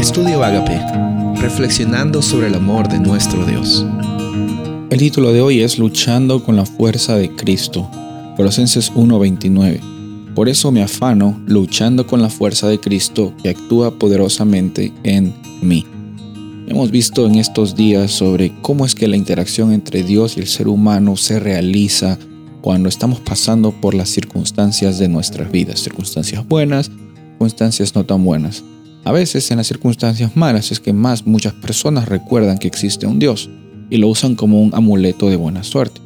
Estudio Agape, reflexionando sobre el amor de nuestro Dios. El título de hoy es Luchando con la fuerza de Cristo, Colosenses 1:29. Por eso me afano luchando con la fuerza de Cristo que actúa poderosamente en mí. Hemos visto en estos días sobre cómo es que la interacción entre Dios y el ser humano se realiza cuando estamos pasando por las circunstancias de nuestras vidas, circunstancias buenas, circunstancias no tan buenas. A veces en las circunstancias malas es que más muchas personas recuerdan que existe un Dios y lo usan como un amuleto de buena suerte.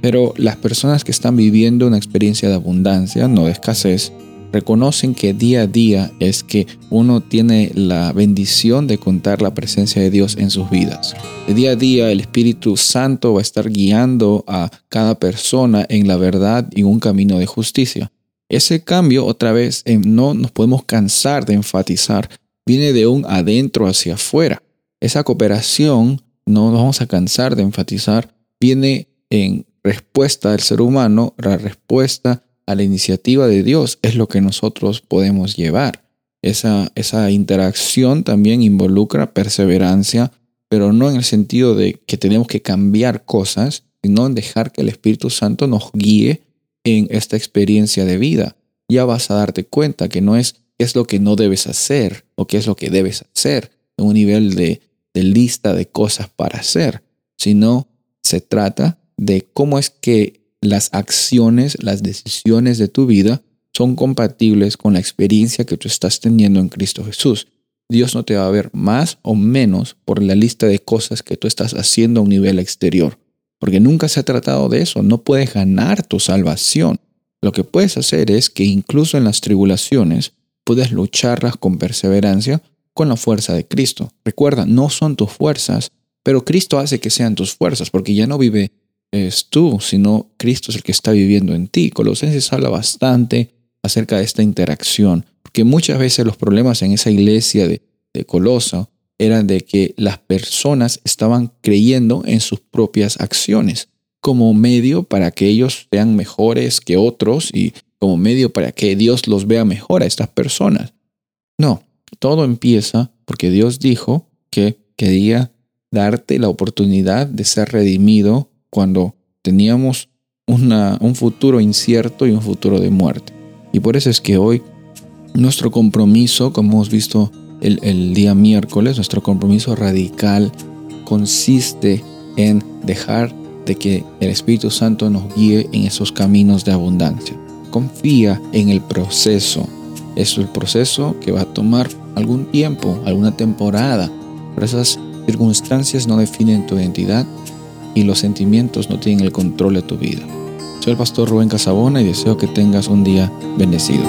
Pero las personas que están viviendo una experiencia de abundancia, no de escasez, reconocen que día a día es que uno tiene la bendición de contar la presencia de Dios en sus vidas. De día a día el Espíritu Santo va a estar guiando a cada persona en la verdad y un camino de justicia. Ese cambio, otra vez, no nos podemos cansar de enfatizar, viene de un adentro hacia afuera. Esa cooperación, no nos vamos a cansar de enfatizar, viene en respuesta del ser humano, la respuesta a la iniciativa de Dios es lo que nosotros podemos llevar. Esa, esa interacción también involucra perseverancia, pero no en el sentido de que tenemos que cambiar cosas, sino en dejar que el Espíritu Santo nos guíe en esta experiencia de vida, ya vas a darte cuenta que no es qué es lo que no debes hacer o qué es lo que debes hacer en un nivel de, de lista de cosas para hacer, sino se trata de cómo es que las acciones, las decisiones de tu vida son compatibles con la experiencia que tú estás teniendo en Cristo Jesús. Dios no te va a ver más o menos por la lista de cosas que tú estás haciendo a un nivel exterior. Porque nunca se ha tratado de eso. No puedes ganar tu salvación. Lo que puedes hacer es que incluso en las tribulaciones puedes lucharlas con perseverancia con la fuerza de Cristo. Recuerda, no son tus fuerzas, pero Cristo hace que sean tus fuerzas, porque ya no vive es tú, sino Cristo es el que está viviendo en ti. Colosenses habla bastante acerca de esta interacción, porque muchas veces los problemas en esa iglesia de, de Coloso eran de que las personas estaban creyendo en sus propias acciones como medio para que ellos sean mejores que otros y como medio para que Dios los vea mejor a estas personas. No, todo empieza porque Dios dijo que quería darte la oportunidad de ser redimido cuando teníamos un futuro incierto y un futuro de muerte. Y por eso es que hoy nuestro compromiso, como hemos visto el, día miércoles, nuestro compromiso radical consiste en dejar de que el Espíritu Santo nos guíe en esos caminos de abundancia. Confía en el proceso. Es el proceso que va a tomar algún tiempo, alguna temporada. Pero esas circunstancias no definen tu identidad y los sentimientos no tienen el control de tu vida. Soy el pastor Rubén Casabona y deseo que tengas un día bendecido.